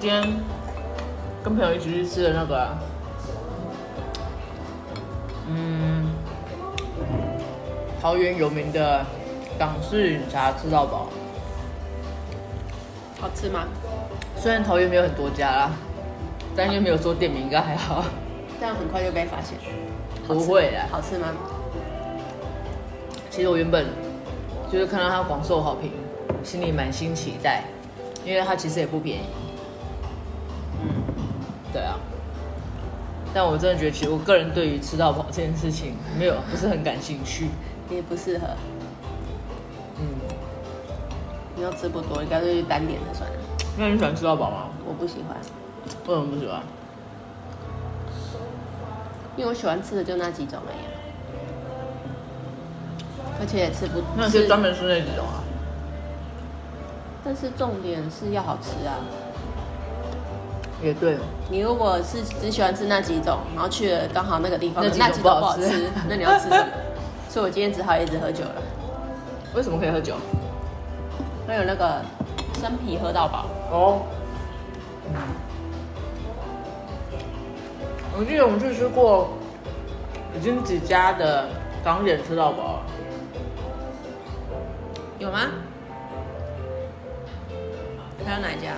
今天跟朋友一起去吃的那个，嗯，桃园有名的港式饮茶吃到饱。好吃吗？虽然桃园没有很多家啦，但因为没有说店名，应该还好。这样很快就被发现。不会啦。好吃吗？其实我原本就是看到它广受好评，心里满心期待，因为它其实也不便宜。嗯，对啊。但我真的觉得，其实我个人对于吃到饱这件事情没有不是很感兴趣，也不适合。嗯。你要吃不多，应该是单点的算了。那你喜欢吃到饱吗？我不喜欢。为什么不喜欢？因为我喜欢吃的就那几种而已，而且也吃不。那是专门吃那几种啊。但是重点是要好吃啊。也对。你如果是只喜欢吃那几种，然后去了刚好那个地方那几种不好吃，那你要吃什么？所以我今天只好一直喝酒了。为什么可以喝酒？还有那个生啤喝到饱哦。嗯。我记得我们去吃过，已经几家的港点吃到饱。有吗？还有哪一家？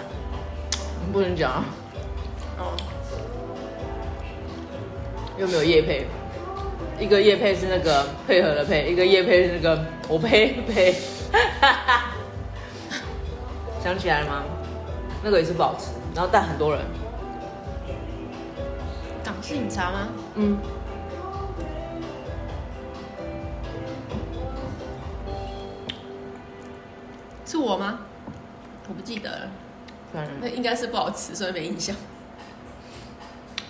不能讲啊。哦。又没有叶配，一个叶配是那个配合的配，一个叶配是那个我呸呸。哈哈。想起来了吗？那个也是不好吃，然后带很多人。港式饮茶吗？嗯。是我吗？我不记得了。那应该是不好吃，所以没印象。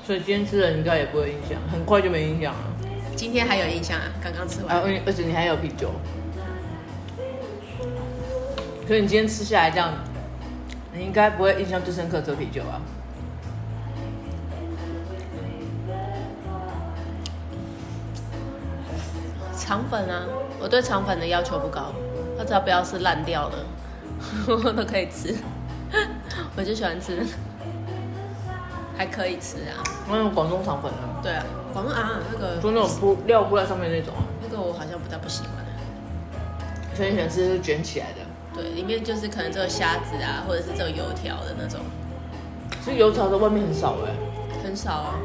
所以今天吃的应该也不会影响，很快就没印象了。今天还有印象啊？刚刚吃完。啊，而且你还有啤酒。所以你今天吃下来这样，你应该不会印象最深刻这啤酒啊。肠粉啊，我对肠粉的要求不高，它只要不要是烂掉的，我都可以吃。我就喜欢吃，还可以吃啊。那种广东肠粉啊？对啊，广东啊，那个就那种铺料铺在上面那种啊。那个我好像不太不喜欢。所以你喜欢吃是卷起来的。对，里面就是可能只有虾子啊，或者是只有油条的那种。其实油条在外面很少哎、欸，很少啊。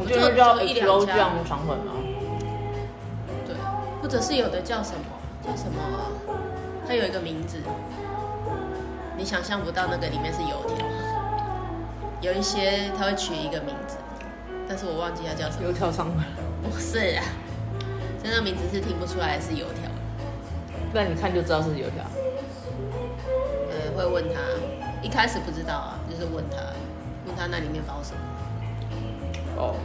我觉得叫一两家肠粉吗。对，或者是有的叫什么叫什么，它有一个名字，你想象不到那个里面是油条。有一些他会取一个名字，但是我忘记他叫什么。油条肠粉。不是啊，真的名字是听不出来是油条。那你看就知道是油条。呃，会问他，一开始不知道啊，就是问他，问他那里面包什么。哦。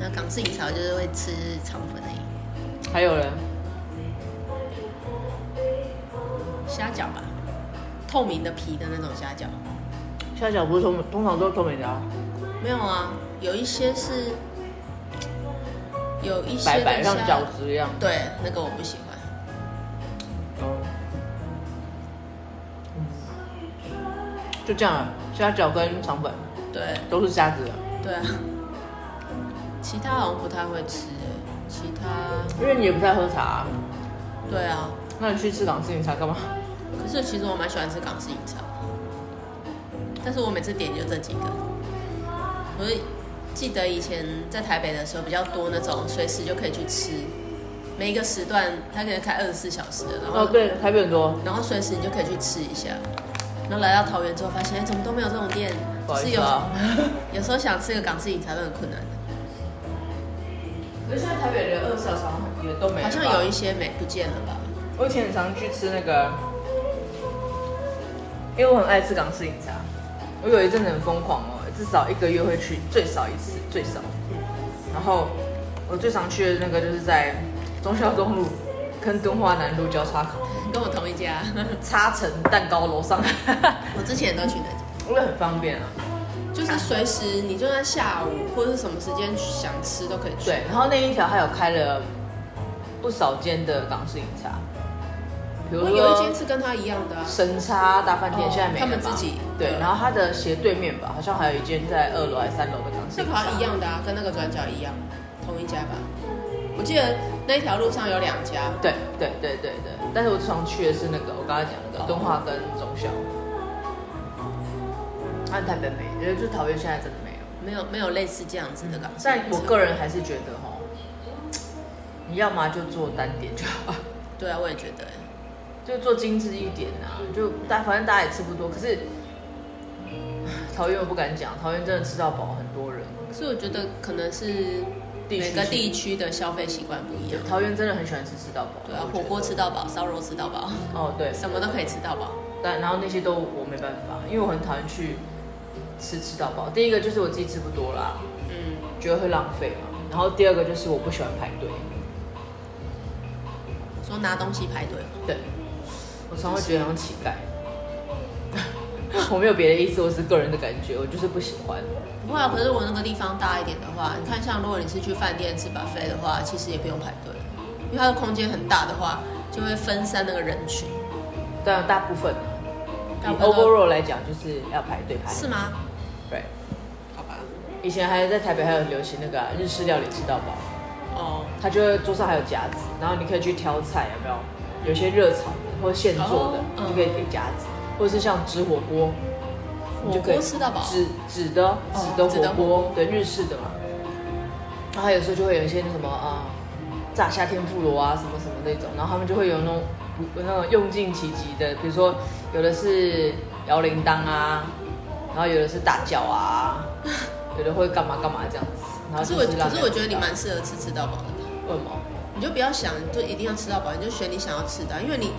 那港式饮茶就是会吃肠粉而已。还有人？虾饺吧，透明的皮的那种虾饺。虾饺不是通，通常都是透明的啊。没有啊，有一些是，有一些白白像饺子一样。对，那个我不喜欢。就这样，虾饺跟肠粉，对，都是虾子的。对啊，其他好像不太会吃诶，其他因为你也不太喝茶啊。对啊，那你去吃港式饮茶干嘛？可是其实我蛮喜欢吃港式饮茶，但是我每次点就这几个。我记得以前在台北的时候比较多那种随时就可以去吃，每一个时段它可以开二十四小时的，然后哦对，台北很多，然后随时你就可以去吃一下。然后来到桃园之后，发现哎，怎么都没有这种店？不好意思啊，有时候想吃个港式饮茶都很困难。可是现在台北的二十四小时也都没，好像有一些没不见了吧？我以前很常去吃那个，因为我很爱吃港式饮茶，我有一阵子很疯狂哦，至少一个月会去最少一次，最少。然后我最常去的那个就是在忠孝东路跟敦化南路交叉口。跟我同一家，插成蛋糕楼上。我之前都去那家，因为很方便啊。就是随时你就算下午或者是什么时间想吃都可以去。对，然后那一条还有开了不少间的港式饮茶，比如说有一间是跟他一样的神差大饭店，现在没了。他们自己对，然后它的斜对面吧，好像还有一间在二楼还是三楼的港式。那好像一样的啊，跟那个转角一样，同一家吧。我记得那条路上有两家。对对对对对，但是我常去的是那个我刚才讲的敦化跟忠孝。安台北没，因为就桃园现在真的没有，没有没有类似这样子的港式。但我个人还是觉得哈，你要么就做单点就好。对啊，我也觉得，就做精致一点啊，就大反正大家也吃不多。可是桃园我不敢讲，桃园真的吃到饱，很多人。可是我觉得可能是每个地区的消费习惯不一样。桃园真的很喜欢吃吃到饱。对啊，火锅吃到饱，烧肉吃到饱。哦，对，什么都可以吃到饱。但然后那些都我没办法，因为我很讨厌去。吃吃到饱，第一个就是我自己吃不多啦，嗯，觉得会浪费嘛。然后第二个就是我不喜欢排队，说拿东西排队，对，我常会觉得像乞丐。我没有别的意思，我是个人的感觉，我就是不喜欢。不会啊，可是我那个地方大一点的话，你看像如果你是去饭店吃 buffet 的话，其实也不用排队，因为它的空间很大的话，就会分散那个人群。但大部分，以 overall 来讲，就是要排队排。是吗？对，好吧。以前还在台北，还有流行那个、啊、日式料理吃到饱。哦。它就会桌上还有夹子，然后你可以去挑菜，有没有？有些热炒的或现做的，哦、你就可以给夹子，嗯、或者是像纸火锅，火锅吃到饱。纸纸的纸的火锅，哦、对，日式的嘛。然后有时候就会有一些那什么啊、嗯，炸虾天妇罗啊，什么什么那种，然后他们就会有那种那种用尽其极的，比如说有的是摇铃铛啊。然后有的是大脚啊，有的会干嘛干嘛这样子。然后是可是我可是我觉得你蛮适合吃吃到饱的。为什么？你就不要想就一定要吃到饱，你就选你想要吃的，因为你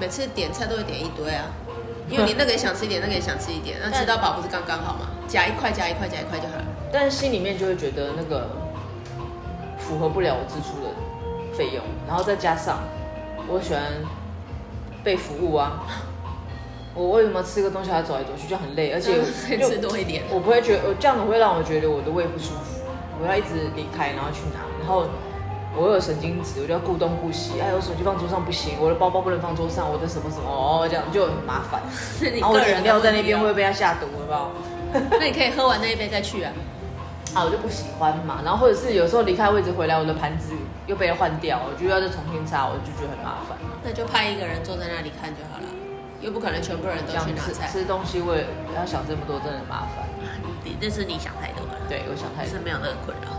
每次点菜都会点一堆啊。因为你那个也想吃一点，那个也想吃一点，那吃到饱不是刚刚好吗？夹一块夹一块夹一块就好了。但是心里面就会觉得那个符合不了我支出的费用，然后再加上我喜欢被服务啊。我为什么吃个东西还要走来走去就很累，而且 就吃多一点。我不会觉得，我这样子会让我觉得我的胃不舒服。我要一直离开，然后去拿，然后我有神经质，我就要顾东顾西。哎，我手机放桌上不行，我的包包不能放桌上，我的什么什么哦，这样就很麻烦。然后我饮料在那边会被他下毒，好不好？那你可以喝完那一杯再去啊。啊，我就不喜欢嘛。然后或者是有时候离开位置回来，我的盘子又被他换掉，我就要再重新擦，我就觉得很麻烦。那就派一个人坐在那里看就好了。又不可能全部人都去拿菜。吃东西，我也要想这么多，真的很麻烦。你这是你想太多了。对，我想太多。是没有那个困扰。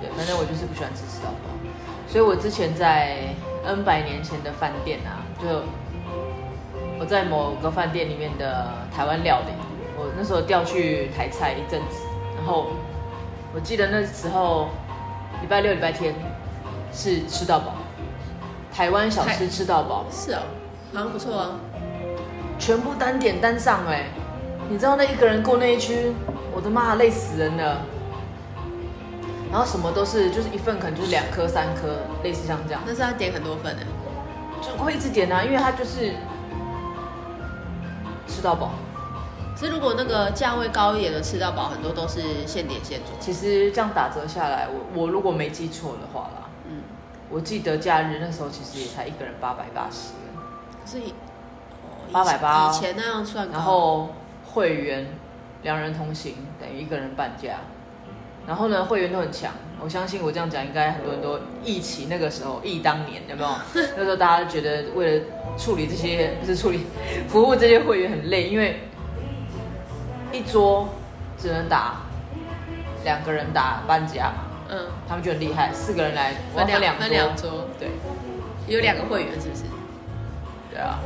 对，反正我就是不喜欢吃吃到饱。所以我之前在 N 百年前的饭店啊，就我在某个饭店里面的台湾料理，我那时候调去台菜一阵子，然后我记得那时候礼拜六、礼拜天是吃到饱，台湾小吃吃到饱。是哦，好像不错啊。全部单点单上哎，你知道那一个人过那一区，我的妈，累死人了。然后什么都是，就是一份可能就是两颗三颗，类似像这样。但是他点很多份呢，就会一直点啊，因为他就是吃到饱。其实如果那个价位高一点的吃到饱，很多都是现点现做。其实这样打折下来，我我如果没记错的话啦，嗯，我记得假日那时候其实也才一个人八百八十。所以。八百八，以前那样算。然后会员两人同行等于一个人半价。然后呢，会员都很强，我相信我这样讲，应该很多人都忆起那个时候，忆当年有没有？那时候大家觉得为了处理这些，不是处理服务这些会员很累，因为一桌只能打两个人打半价嘛。嗯。他们就很厉害，四个人来分两分两桌。对。有两个会员是不是？对啊。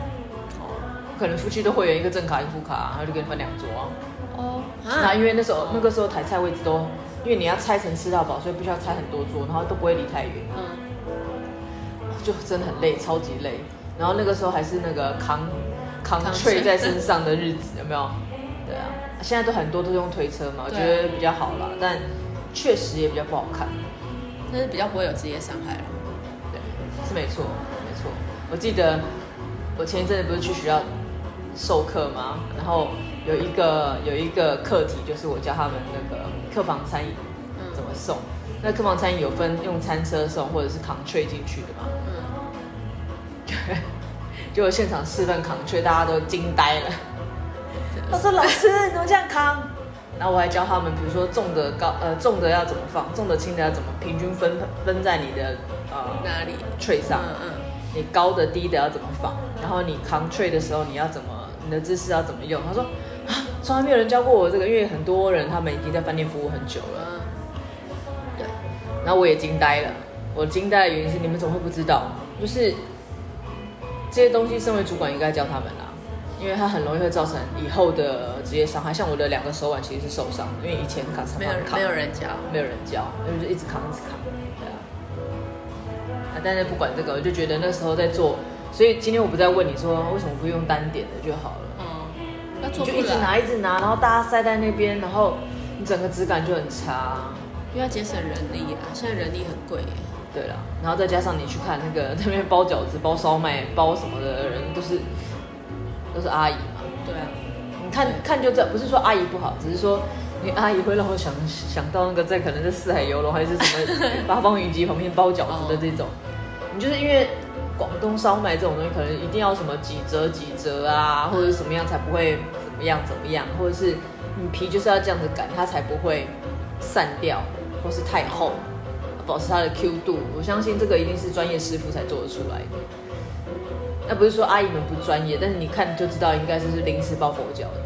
哦可能夫妻都会员一个正卡一个副卡，然后就给你分两桌啊。哦，那因为那时候那个时候台菜位置都，因为你要拆成吃到饱，所以必须要拆很多桌，然后都不会离太远。嗯，就真的很累，超级累。然后那个时候还是那个扛扛推在身上的日子，有没有？对啊，现在都很多都是用推车嘛，我觉得比较好啦，但确实也比较不好看。但是比较不会有职业伤害了。对，是没错，没错。我记得我前一阵子不是去学校。授课吗？然后有一个有一个课题，就是我教他们那个客房餐饮怎么送。嗯、那客房餐饮有分用餐车送，或者是扛 tray 进去的嘛？嗯。就我现场示范扛 tray，大家都惊呆了。他说：“老师，你怎么这样扛？”然后我还教他们，比如说重的高呃重的要怎么放，重的轻的要怎么平均分分在你的呃哪里 tray 上。嗯嗯。你高的低的要怎么放？然后你扛 tray 的时候你要怎么？你的姿势要怎么用？他说啊，从来没有人教过我这个，因为很多人他们已经在饭店服务很久了。对。然后我也惊呆了。我惊呆的原因是你们怎么会不知道？就是这些东西，身为主管应该教他们啦，因为它很容易会造成以后的职业伤害。像我的两个手腕其实是受伤的，因为以前卡常常扛，没有人教，没有人教，因为就一直扛一直扛。对啊。啊，但是不管这个，我就觉得那时候在做。所以今天我不再问你说为什么不用单点的就好了，就一直拿一直拿，然后大家塞在那边，然后你整个质感就很差，因为要节省人力啊，现在人力很贵。对了，然后再加上你去看那个 那边包饺子、包烧麦、包什么的人都是都是阿姨嘛，对啊，你看看就这，不是说阿姨不好，只是说你阿姨会让我想 想到那个在可能是四海游龙还是什么 八方云集旁边包饺子的这种，你就是因为。广东烧麦这种东西，可能一定要什么几折几折啊，或者什么样才不会怎么样怎么样，或者是你皮就是要这样子擀，它才不会散掉，或是太厚，保持它的 Q 度。我相信这个一定是专业师傅才做得出来的。那不是说阿姨们不专业，但是你看就知道，应该是是临时抱佛脚的。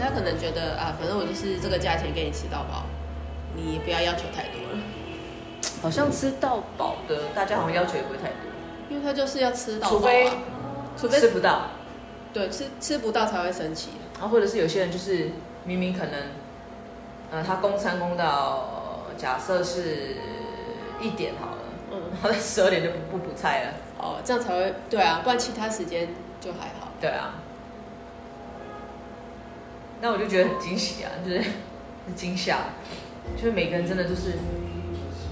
他可能觉得啊，反正我就是这个价钱给你吃到饱，你不要要求太多了。好像吃到饱的，大家好像要求也不会太多。因为他就是要吃到、啊，除非除非吃不到，对，吃吃不到才会生气。然后或者是有些人就是明明可能，呃，他供餐供到假设是一点好了，嗯，然后在十二点就不不补菜了，哦，这样才会对啊，不然其他时间就还好。对啊，那我就觉得很惊喜啊，就是很惊吓，就是每个人真的就是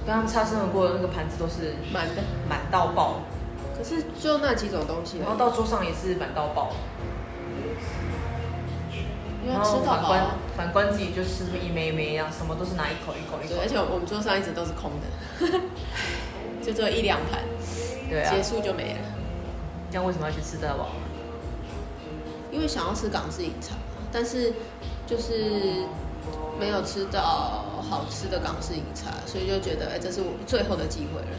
刚刚擦身而过的那个盘子都是满的，满到爆。可是就那几种东西，然后到桌上也是满到爆。然后反观反观自己就吃一枚一枚一样，什么都是拿一口一口一口。对，而且我们桌上一直都是空的，就只有一两盘，对啊，结束就没了。这样为什么要去吃得饱？因为想要吃港式饮茶，但是就是没有吃到好吃的港式饮茶，所以就觉得哎，这是我最后的机会了。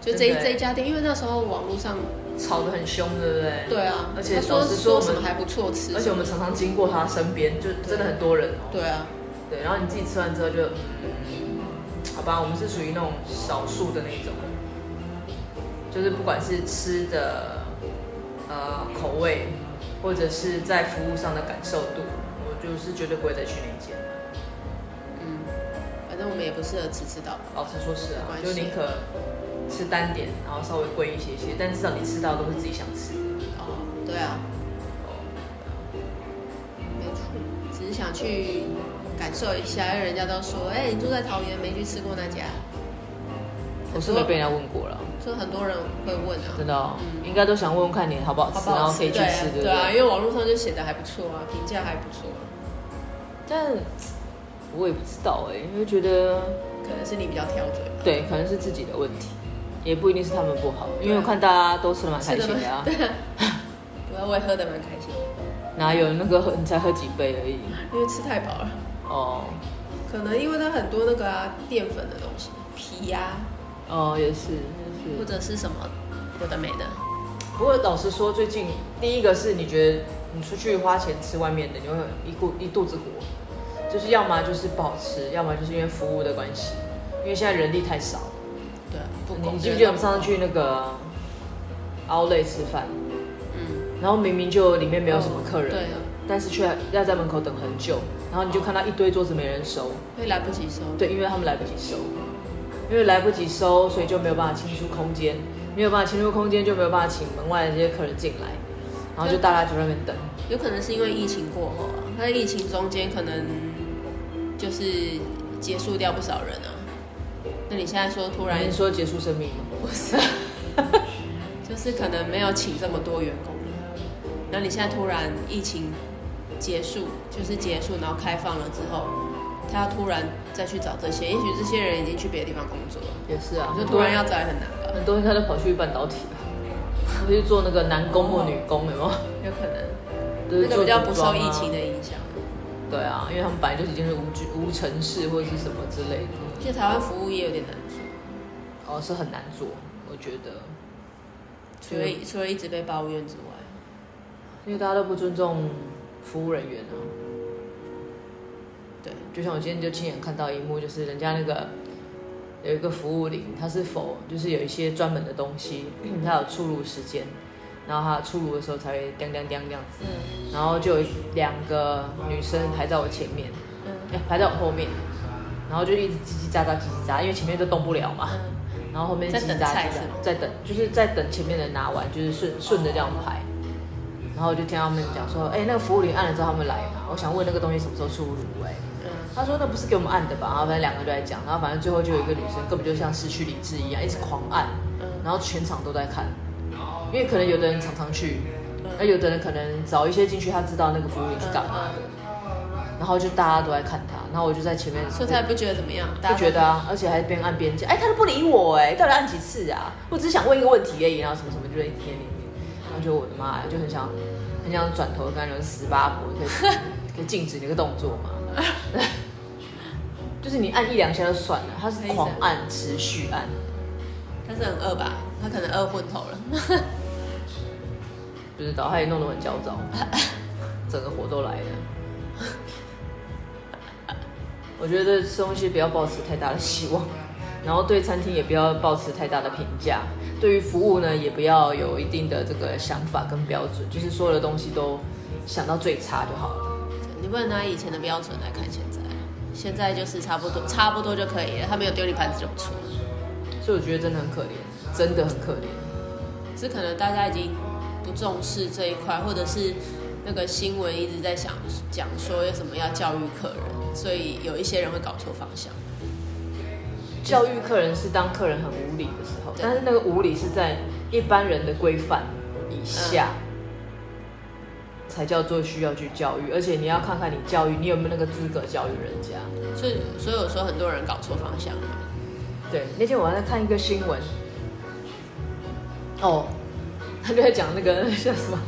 就这这一家店，因为那时候网络上吵得很凶，对不对？对啊，而且说说什么还不错吃，而且我们常常经过他身边，就真的很多人。对啊，对，然后你自己吃完之后就，嗯，好吧，我们是属于那种少数的那种，就是不管是吃的呃口味，或者是在服务上的感受度，我就是绝对不会再去那间。嗯，反正我们也不适合吃吃到，老实说是啊，就宁可。吃单点，然后稍微贵一些些，但至少你吃到都是自己想吃的。哦，对啊。哦。没错，只是想去感受一下，因为人家都说，哎，你住在桃园没去吃过那家？我是没被人家问过了。就很多人会问啊。真的哦，嗯，应该都想问问看你好不好吃，好不好吃，然后可以去吃，对，对，对啊，因为网络上就写的还不错啊，评价还不错。但我也不知道哎，因为觉得可能是你比较挑嘴。对，可能是自己的问题。也不一定是他们不好，因为我看大家都吃的蛮开心的啊。对啊，我也喝的蛮开心。哪有那个喝你才喝几杯而已？因为吃太饱了。哦。可能因为它很多那个啊淀粉的东西，皮呀。哦，也是，也是。或者是什么有的没的。不过老实说，最近第一个是你觉得你出去花钱吃外面的，你会一肚一肚子火，就是要么就是不好吃，要么就是因为服务的关系，因为现在人力太少。对，你记不记得我们上次去那个 Outlet 吃饭？嗯，然后明明就里面没有什么客人，对，但是却要在门口等很久，然后你就看到一堆桌子没人收，会来不及收。对，因为他们来不及收，因为来不及收，所以就没有办法清出空间，没有办法清出空间，就没有办法请门外的这些客人进来，然后就大家就在那边等。有可能是因为疫情过后啊，他在疫情中间可能就是结束掉不少人啊。那你现在说突然说结束生命吗？不是，就是可能没有请这么多员工。那你现在突然疫情结束，就是结束，然后开放了之后，他要突然再去找这些，也许这些人已经去别的地方工作了。也是啊，就突然要找也很难吧？很多人他都跑去半导体了，跑 去做那个男工或女工，有没有？有可能，就是那个比较不受疫情的影响。对啊，因为他们本来就已经是无居无城市或者是什么之类的。其实台湾服务业有点难做。哦，是很难做，我觉得。除了除了一直被抱怨之外，因为大家都不尊重服务人员啊。对，就像我今天就亲眼看到一幕，就是人家那个有一个服务铃，它是否就是有一些专门的东西，它有出入时间，然后他出炉的时候才会叮叮叮这样子。嗯。然后就有两个女生排在我前面，排在我后面，然后就一直叽叽喳喳叽叽喳，因为前面都动不了嘛。嗯。然后后面叽叽喳喳在等，就是在等前面的拿完，就是顺顺着这样排。然后我就听他们讲说，哎，那个服务铃按了之后他们来嘛，我想问那个东西什么时候出炉？哎。他说那不是给我们按的吧？然后反正两个都在讲，然后反正最后就有一个女生根本就像失去理智一样，一直狂按，然后全场都在看，因为可能有的人常常去，那有的人可能早一些进去，他知道那个服务员是干嘛的，然后就大家都在看他，然后我就在前面，所以他也不觉得怎么样，不觉得啊，而且还边按边讲，哎，他都不理我哎，到底按几次啊？我只是想问一个问题而已，然后什么什么就在一天里面，然后就我的妈呀，就很想很想转头跟那种十八婆可以 可以禁止你个动作嘛。就是你按一两下就算了，他是狂按，持续按。他是很饿吧？他可能饿昏头了。不知道，他也弄得很焦躁，整个火都来了。我觉得吃东西不要抱持太大的希望，然后对餐厅也不要抱持太大的评价，对于服务呢也不要有一定的这个想法跟标准，就是所有的东西都想到最差就好了。你不能拿以前的标准来看现在。现在就是差不多，差不多就可以了。他没有丢你盘子就不错。所以我觉得真的很可怜，真的很可怜。是可能大家已经不重视这一块，或者是那个新闻一直在想讲说有什么要教育客人，所以有一些人会搞错方向。教育客人是当客人很无理的时候，但是那个无理是在一般人的规范以下。嗯才叫做需要去教育，而且你要看看你教育，你有没有那个资格教育人家。所以，所以有时候很多人搞错方向。对，那天我还在看一个新闻，哦，他就在讲那个 叫什么，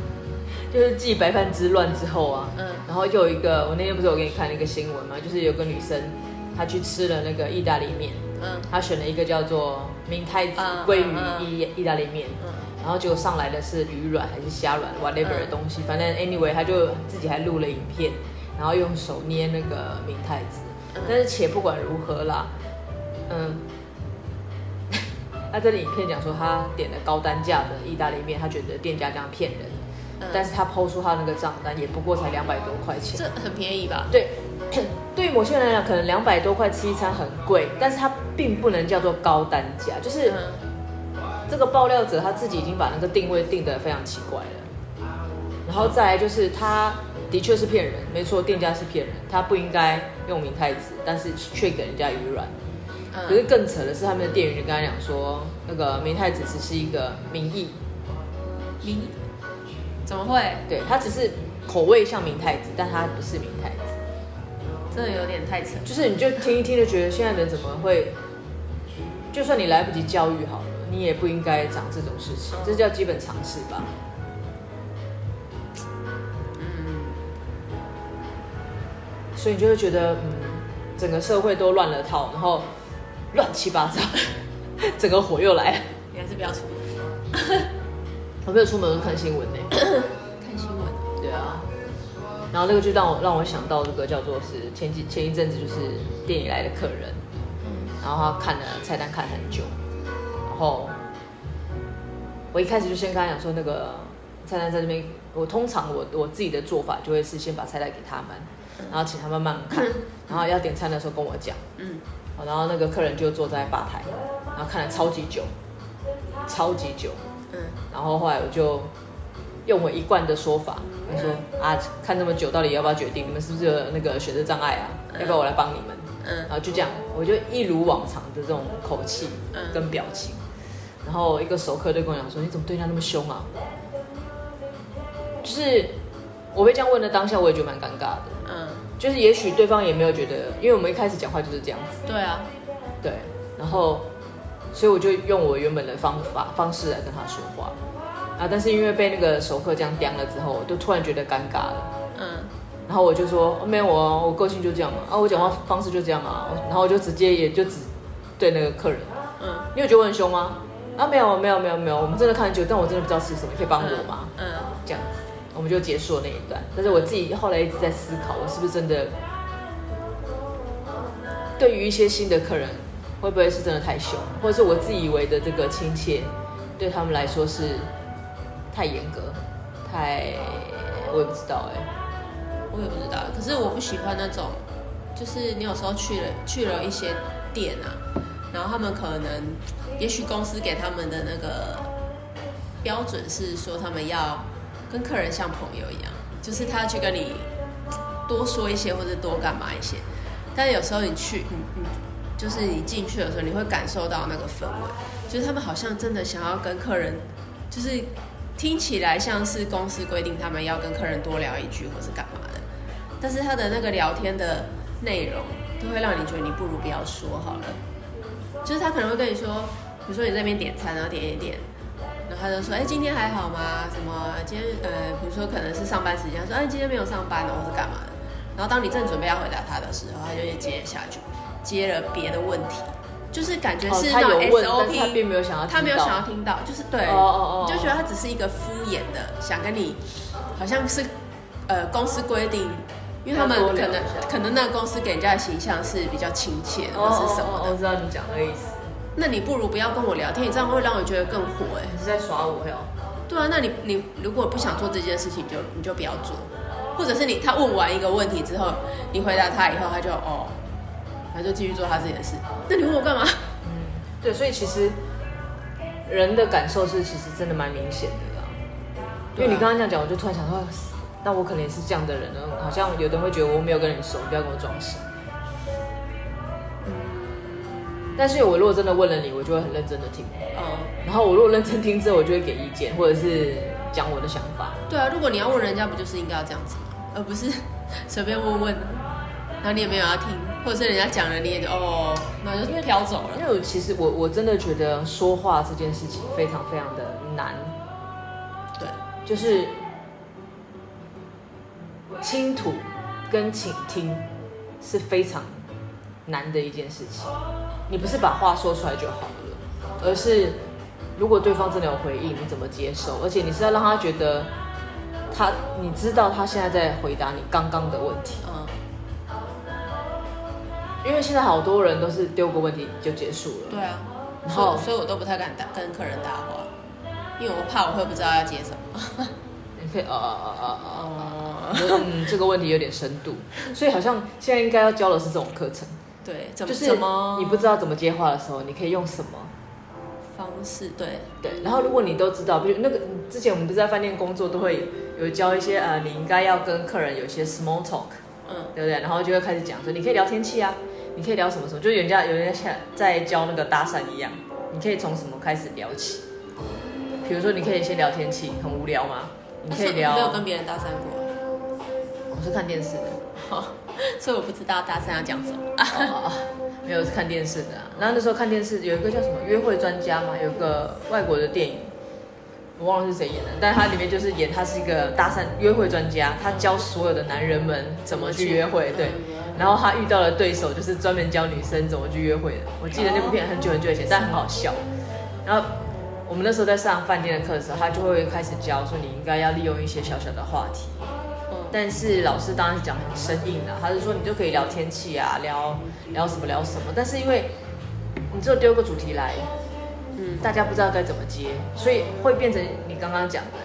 就是继白饭之乱之后啊，嗯，然后又有一个，我那天不是有给你看那个新闻吗？就是有个女生，她去吃了那个意大利面，嗯，她选了一个叫做明太子鲑鱼意意大利面，嗯。嗯然后结果上来的是鱼卵还是虾卵，whatever 的东西，反正 anyway 他就自己还录了影片，然后用手捏那个明太子。但是且不管如何啦，嗯，他这里影片讲说他点了高单价的意大利面，他觉得店家这样骗人，但是他抛出他那个账单也不过才两百多块钱，这很便宜吧？对，对于某些人来讲，可能两百多块吃一餐很贵，但是他并不能叫做高单价，就是。这个爆料者他自己已经把那个定位定得非常奇怪了，然后再来就是他的确是骗人，没错，店家是骗人，他不应该用明太子，但是却给人家鱼卵。可是更扯的是，他们的店员就跟他讲说，那个明太子只是一个名义。名？怎么会？对，他只是口味像明太子，但他不是明太子。真的有点太扯。就是你就听一听就觉得现在人怎么会？就算你来不及教育好了。你也不应该讲这种事情，这叫基本常识吧。嗯，所以你就会觉得，嗯，整个社会都乱了套，然后乱七八糟，整个火又来了。你还是不要出门。我没有出门，我看新闻呢。看新闻。对啊。然后那个就让我让我想到这个叫做是前几前一阵子就是店里来的客人，然后他看了菜单看很久。然后，我一开始就先跟他讲说，那个菜单在这边。我通常我我自己的做法就会是先把菜单给他们，然后请他们慢慢看，然后要点餐的时候跟我讲。嗯。然后那个客人就坐在吧台，然后看了超级久，超级久。嗯。然后后来我就用我一贯的说法，我说啊，看这么久，到底要不要决定？你们是不是有那个选择障碍啊？要不要我来帮你们？嗯。然后就这样，我就一如往常的这种口气跟表情。然后一个熟客就跟我讲说：“你怎么对他那么凶啊？”就是我被这样问的当下，我也觉得蛮尴尬的。嗯，就是也许对方也没有觉得，因为我们一开始讲话就是这样子。对啊，对，然后，所以我就用我原本的方法方式来跟他说话啊，但是因为被那个熟客这样刁了之后，我就突然觉得尴尬了。嗯，然后我就说、哦、没有我，我个性就这样嘛，啊，我讲话方式就这样啊，然后我就直接也就只对那个客人，嗯，你有觉得我很凶吗？啊，没有没有没有没有，我们真的看很久，但我真的不知道吃什么，你可以帮我吗？嗯，嗯这样子。我们就结束了那一段，但是我自己后来一直在思考，我是不是真的对于一些新的客人，会不会是真的太凶，或者是我自以为的这个亲切，对他们来说是太严格，太我也不知道哎、我也不知道。可是我不喜欢那种，就是你有时候去了去了一些店啊，然后他们可能，也许公司给他们的那个标准是说他们要。跟客人像朋友一样，就是他去跟你多说一些或者多干嘛一些，但有时候你去，嗯嗯，就是你进去的时候，你会感受到那个氛围，就是他们好像真的想要跟客人，就是听起来像是公司规定他们要跟客人多聊一句或是干嘛的，但是他的那个聊天的内容都会让你觉得你不如不要说好了，就是他可能会跟你说，比如说你在那边点餐，然后点一点。他就说：“哎，今天还好吗？什么？今天呃，比如说可能是上班时间，说哎，今天没有上班呢，或是干嘛的。然后当你正准备要回答他的时候，他就接下去，接了别的问题，就是感觉是那种 SOP，他并没有想要，他没有想要听到，就是对，哦哦哦，你就觉得他只是一个敷衍的，想跟你，好像是呃公司规定，因为他们可能可能那个公司给人家的形象是比较亲切的，或是什么的。我知道你讲的意思。”那你不如不要跟我聊天，你这样会让我觉得更火哎！你是在耍我哟？对啊，那你你如果不想做这件事情，就你就不要做，或者是你他问完一个问题之后，你回答他以后，他就哦，他就继续做他自己的事。那你问我干嘛？嗯，对，所以其实人的感受是其实真的蛮明显的啦。因为你刚刚这样讲，我就突然想到，那我可能也是这样的人呢。好像有的人会觉得我没有跟你熟，不要跟我装熟。但是我如果真的问了你，我就会很认真的听。嗯，然后我如果认真听之后，我就会给意见，或者是讲我的想法。对啊，如果你要问人家，不就是应该要这样子吗？而不是 随便问问，然后你也没有要听，或者是人家讲了你也就哦，那就飘走了。因为我其实我我真的觉得说话这件事情非常非常的难。对，就是倾吐跟倾听是非常难的一件事情。你不是把话说出来就好了，而是如果对方真的有回应，你怎么接受？而且你是要让他觉得他，你知道他现在在回答你刚刚的问题。嗯。因为现在好多人都是丢个问题就结束了。对啊。然后，所以我都不太敢打跟客人搭话，因为我怕我会不知道要接什么。你可以啊啊啊啊啊！嗯，这个问题有点深度，所以好像现在应该要教的是这种课程。对，就是你不知道怎么接话的时候，你可以用什么方式？对对。然后如果你都知道，比如那个之前我们不是在饭店工作，都会有教一些呃，你应该要跟客人有一些 small talk，嗯，对不对？然后就会开始讲说，你可以聊天气啊，你可以聊什么什么，就是人家有人在在教那个搭讪一样，你可以从什么开始聊起？比如说你可以先聊天气，很无聊吗？你可以聊。没有跟别人搭讪过，我是看电视的。好。所以我不知道大三要讲什么啊，没有是看电视的啊。然后那时候看电视有一个叫什么约会专家嘛，有一个外国的电影，我忘了是谁演的，但他里面就是演他是一个搭讪约会专家，他教所有的男人们怎么去约会，对。然后他遇到的对手就是专门教女生怎么去约会的。我记得那部片很久很久以前，但很好笑。然后我们那时候在上饭店的课的时候，他就会开始教说你应该要利用一些小小的话题。但是老师当然是讲很生硬的，他是说你就可以聊天气啊，聊聊什么聊什么。但是因为你只有丢个主题来，嗯，大家不知道该怎么接，所以会变成你刚刚讲的，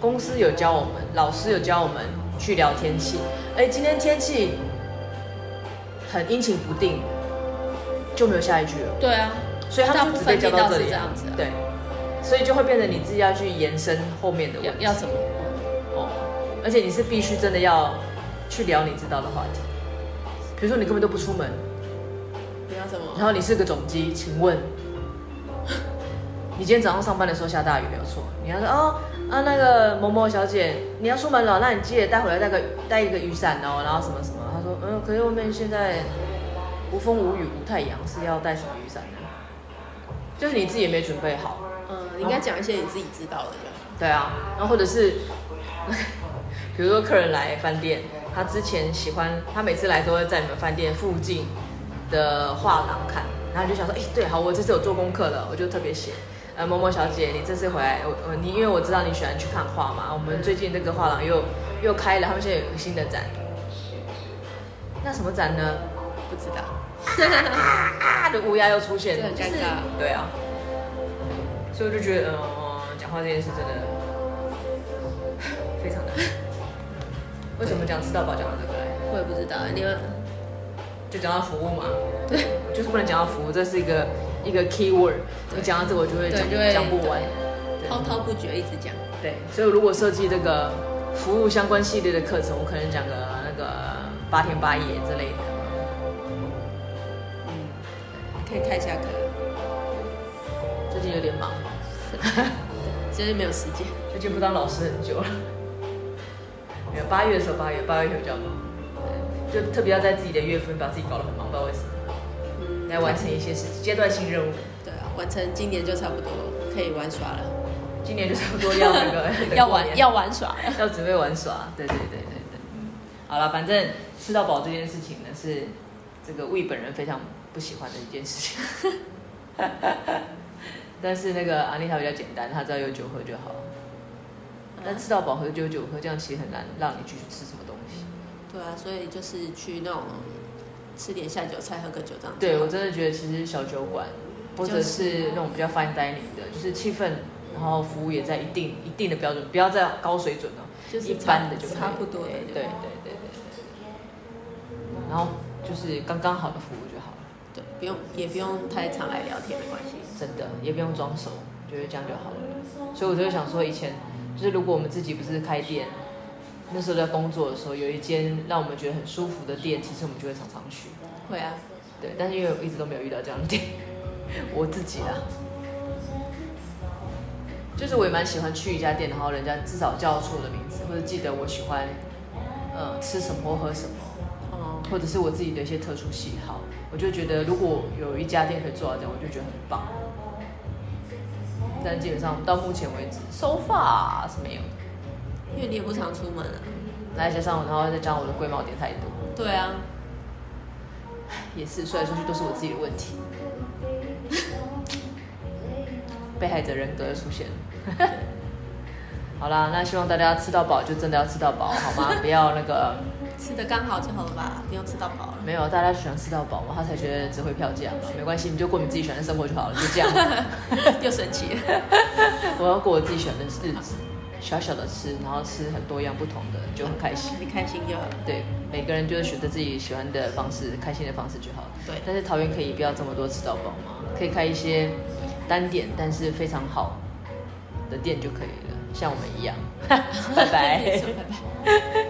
公司有教我们，老师有教我们去聊天气。哎，今天天气很阴晴不定，就没有下一句了。对啊，所以他们只被教到这里，这样子。对，所以就会变成你自己要去延伸后面的问题。要怎么？而且你是必须真的要去聊你知道的话题，比如说你根本都不出门，你要什么？然后你是个总机，请问，你今天早上上班的时候下大雨没有错？你要说哦，啊，那个某某小姐，你要出门了，那你记得带回来带个带一个雨伞哦，然后什么什么。他说，嗯，可是外面现在无风无雨无太阳，是要带什么雨伞呢？就是你自己也没准备好。嗯，你应该讲一些你自己知道的。对啊，然后或者是，比如说客人来饭店，他之前喜欢，他每次来都会在你们饭店附近的画廊看，然后就想说，哎，对，好，我这次有做功课了，我就特别写。呃，某某小姐，你这次回来，我我你，因为我知道你喜欢去看画嘛，我们最近那个画廊又又开了，他们现在有个新的展。那什么展呢？不知道。啊的乌鸦又出现，很尴尬。对啊。所以我就觉得，嗯、呃，讲话这件事真的 非常难。为什么讲吃到饱讲到这个来？我也不知道，你们就讲到服务嘛。对，就是不能讲到服务，这是一个。一个 key word，你讲到这我就会讲讲不完，滔滔不绝一直讲。对，所以如果设计这个服务相关系列的课程，我可能讲个那个八天八夜之类的。嗯，可以开一下课。最近有点忙，最近没有时间。最近不当老师很久了。没有，八月的时候，八月八月会比较忙，就特别要在自己的月份把自己搞得很忙，不知道为什么。来完成一些事阶段性任务。对啊，完成今年就差不多可以玩耍了。今年就差不多要那个 要玩要玩耍，要准备玩耍。对对对对对。好了，反正吃到饱这件事情呢，是这个魏本人非常不喜欢的一件事情。但是那个阿丽塔比较简单，她只要有酒喝就好。但吃到饱喝酒酒喝，这样其实很难让你继续吃什么东西。对啊，所以就是去那种。吃点下酒菜，喝个酒这样。对，我真的觉得，其实小酒馆，或者是那种比较 fine dining 的，就是气氛，然后服务也在一定一定的标准，不要再高水准了，就是一般的就差不多的。对对对对对。然后就是刚刚好的服务就好了。对，不用也不用太常来聊天，没关系。真的，也不用装熟，觉得这样就好了。所以我就想说，以前就是如果我们自己不是开店。那时候在工作的时候，有一间让我们觉得很舒服的店，其实我们就会常常去。会啊，对，但是因为我一直都没有遇到这样的店，我自己啊，就是我也蛮喜欢去一家店，然后人家至少叫出我的名字，或者记得我喜欢，呃，吃什么或喝什么，哦，或者是我自己的一些特殊喜好，我就觉得如果有一家店可以做到这样，我就觉得很棒。但基本上到目前为止，so far 是没有的。因为你也不常出门啊，来加上，然后再加上我的龟毛点太多。对啊，也是说来说去都是我自己的问题，被害者人格出现了。好啦，那希望大家吃到饱就真的要吃到饱，好吗？不要那个吃的刚好就好了吧，不用吃到饱了。没有，大家喜欢吃到饱嘛，他才觉得值回票价嘛。没关系，你就过你自己喜欢的生活就好了，就这样。又神奇了，我要过我自己喜欢的日子。小小的吃，然后吃很多样不同的，就很开心。你开心就好。对，每个人就是选择自己喜欢的方式，开心的方式就好了。对。但是桃园可以不要这么多吃到饱吗？可以开一些单点，但是非常好的店就可以了，像我们一样。拜拜。拜拜。